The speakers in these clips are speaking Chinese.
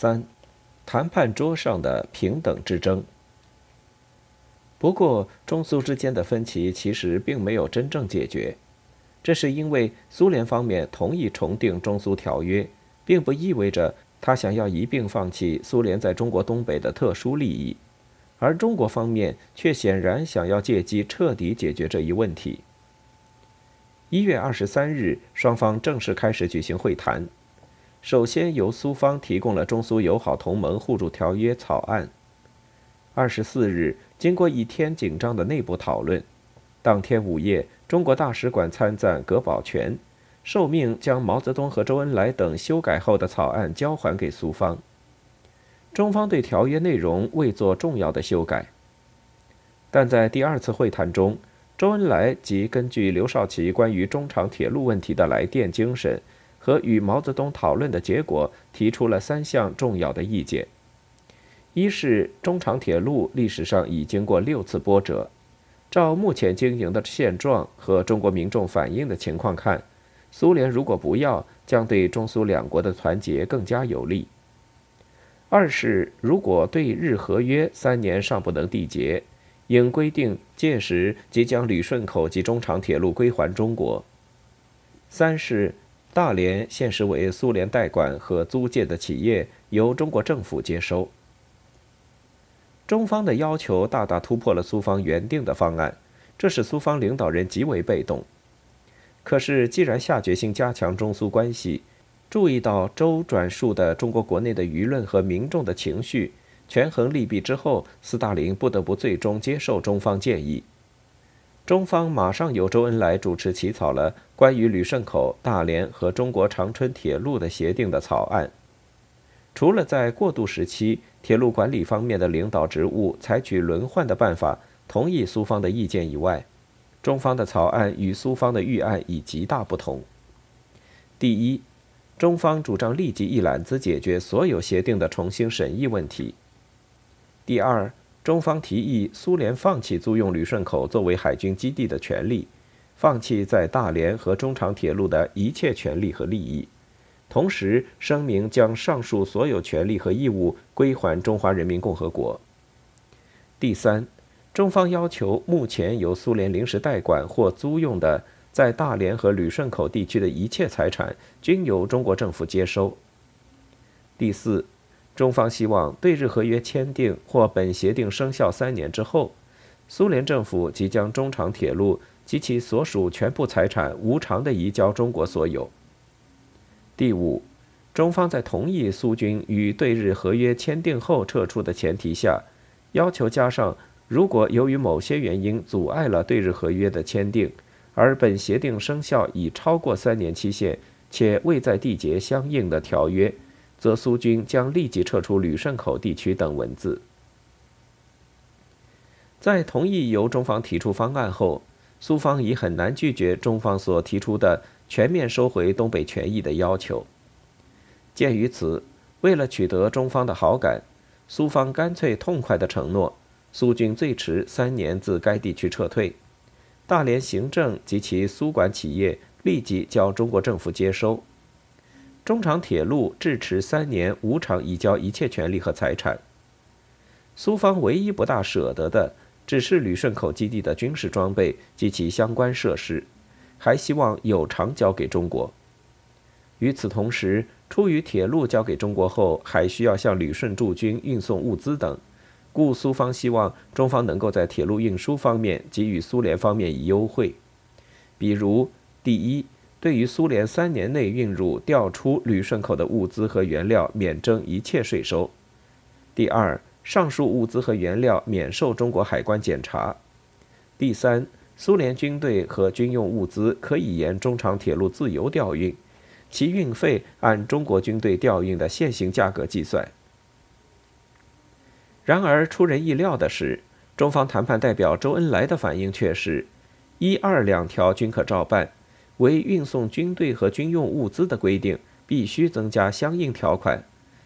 三，谈判桌上的平等之争。不过，中苏之间的分歧其实并没有真正解决，这是因为苏联方面同意重订中苏条约，并不意味着他想要一并放弃苏联在中国东北的特殊利益，而中国方面却显然想要借机彻底解决这一问题。一月二十三日，双方正式开始举行会谈。首先由苏方提供了中苏友好同盟互助条约草案。二十四日，经过一天紧张的内部讨论，当天午夜，中国大使馆参赞葛宝全受命将毛泽东和周恩来等修改后的草案交还给苏方。中方对条约内容未做重要的修改，但在第二次会谈中，周恩来即根据刘少奇关于中长铁路问题的来电精神。和与毛泽东讨论的结果，提出了三项重要的意见：一是中长铁路历史上已经过六次波折，照目前经营的现状和中国民众反映的情况看，苏联如果不要，将对中苏两国的团结更加有利；二是如果对日合约三年尚不能缔结，应规定届时即将旅顺口及中长铁路归还中国；三是。大连现实为苏联代管和租借的企业，由中国政府接收。中方的要求大大突破了苏方原定的方案，这使苏方领导人极为被动。可是，既然下决心加强中苏关系，注意到周转述的中国国内的舆论和民众的情绪，权衡利弊之后，斯大林不得不最终接受中方建议。中方马上由周恩来主持起草了关于旅顺口、大连和中国长春铁路的协定的草案。除了在过渡时期铁路管理方面的领导职务采取轮换的办法，同意苏方的意见以外，中方的草案与苏方的预案已极大不同。第一，中方主张立即一揽子解决所有协定的重新审议问题。第二。中方提议苏联放弃租用旅顺口作为海军基地的权利，放弃在大连和中长铁路的一切权利和利益，同时声明将上述所有权利和义务归还中华人民共和国。第三，中方要求目前由苏联临时代管或租用的在大连和旅顺口地区的一切财产均由中国政府接收。第四。中方希望对日合约签订或本协定生效三年之后，苏联政府即将中长铁路及其所属全部财产无偿地移交中国所有。第五，中方在同意苏军与对日合约签订后撤出的前提下，要求加上，如果由于某些原因阻碍了对日合约的签订，而本协定生效已超过三年期限且未在缔结相应的条约。则苏军将立即撤出旅顺口地区等文字。在同意由中方提出方案后，苏方已很难拒绝中方所提出的全面收回东北权益的要求。鉴于此，为了取得中方的好感，苏方干脆痛快地承诺，苏军最迟三年自该地区撤退，大连行政及其苏管企业立即交中国政府接收。中长铁路至迟三年无偿移交一切权利和财产。苏方唯一不大舍得的，只是旅顺口基地的军事装备及其相关设施，还希望有偿交给中国。与此同时，出于铁路交给中国后还需要向旅顺驻军运送物资等，故苏方希望中方能够在铁路运输方面给予苏联方面以优惠，比如第一。对于苏联三年内运入、调出旅顺口的物资和原料，免征一切税收。第二，上述物资和原料免受中国海关检查。第三，苏联军队和军用物资可以沿中长铁路自由调运，其运费按中国军队调运的现行价格计算。然而，出人意料的是，中方谈判代表周恩来的反应却是：一二两条均可照办。为运送军队和军用物资的规定，必须增加相应条款，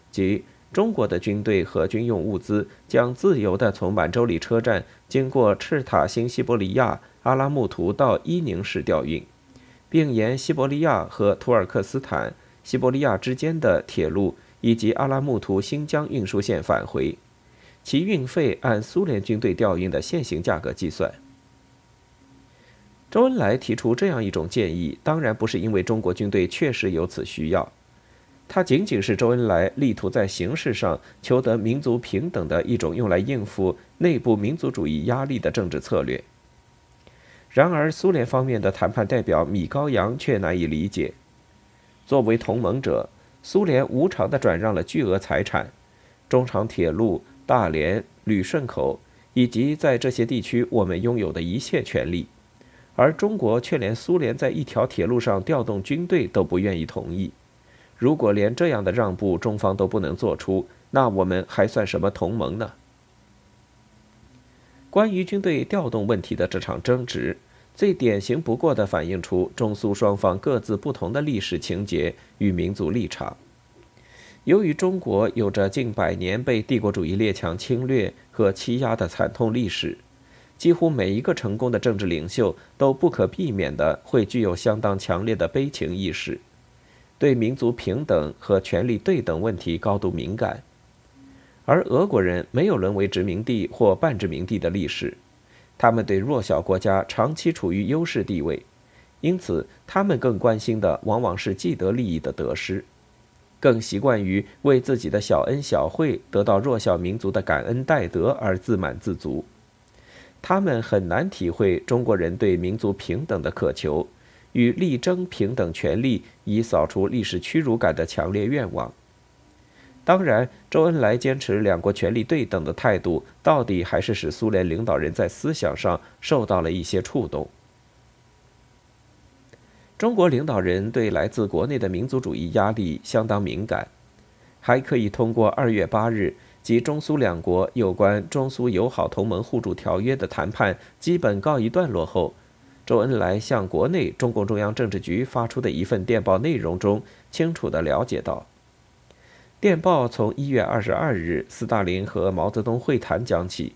即中国的军队和军用物资将自由地从满洲里车站经过赤塔新西伯利亚、阿拉木图到伊宁市调运，并沿西伯利亚和土尔克斯坦、西伯利亚之间的铁路以及阿拉木图新疆运输线返回，其运费按苏联军队调运的现行价格计算。周恩来提出这样一种建议，当然不是因为中国军队确实有此需要，它仅仅是周恩来力图在形式上求得民族平等的一种用来应付内部民族主义压力的政治策略。然而，苏联方面的谈判代表米高扬却难以理解。作为同盟者，苏联无偿地转让了巨额财产，中长铁路、大连、旅顺口，以及在这些地区我们拥有的一切权利。而中国却连苏联在一条铁路上调动军队都不愿意同意。如果连这样的让步中方都不能做出，那我们还算什么同盟呢？关于军队调动问题的这场争执，最典型不过的反映出中苏双方各自不同的历史情节与民族立场。由于中国有着近百年被帝国主义列强侵略和欺压的惨痛历史。几乎每一个成功的政治领袖都不可避免地会具有相当强烈的悲情意识，对民族平等和权力对等问题高度敏感。而俄国人没有沦为殖民地或半殖民地的历史，他们对弱小国家长期处于优势地位，因此他们更关心的往往是既得利益的得失，更习惯于为自己的小恩小惠得到弱小民族的感恩戴德而自满自足。他们很难体会中国人对民族平等的渴求，与力争平等权利以扫除历史屈辱感的强烈愿望。当然，周恩来坚持两国权力对等的态度，到底还是使苏联领导人在思想上受到了一些触动。中国领导人对来自国内的民族主义压力相当敏感，还可以通过二月八日。及中苏两国有关中苏友好同盟互助条约的谈判基本告一段落后，周恩来向国内中共中央政治局发出的一份电报内容中，清楚地了解到，电报从一月二十二日斯大林和毛泽东会谈讲起，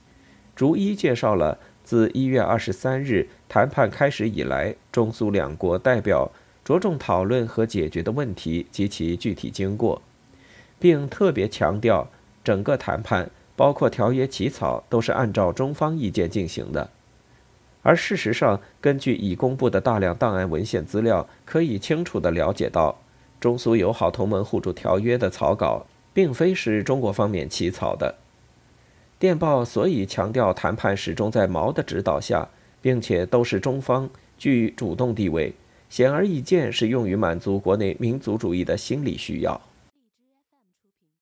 逐一介绍了自一月二十三日谈判开始以来，中苏两国代表着重讨论和解决的问题及其具体经过，并特别强调。整个谈判，包括条约起草，都是按照中方意见进行的。而事实上，根据已公布的大量档案文献资料，可以清楚地了解到，中苏友好同盟互助条约的草稿，并非是中国方面起草的。电报所以强调谈判始终在毛的指导下，并且都是中方居主动地位，显而易见是用于满足国内民族主义的心理需要。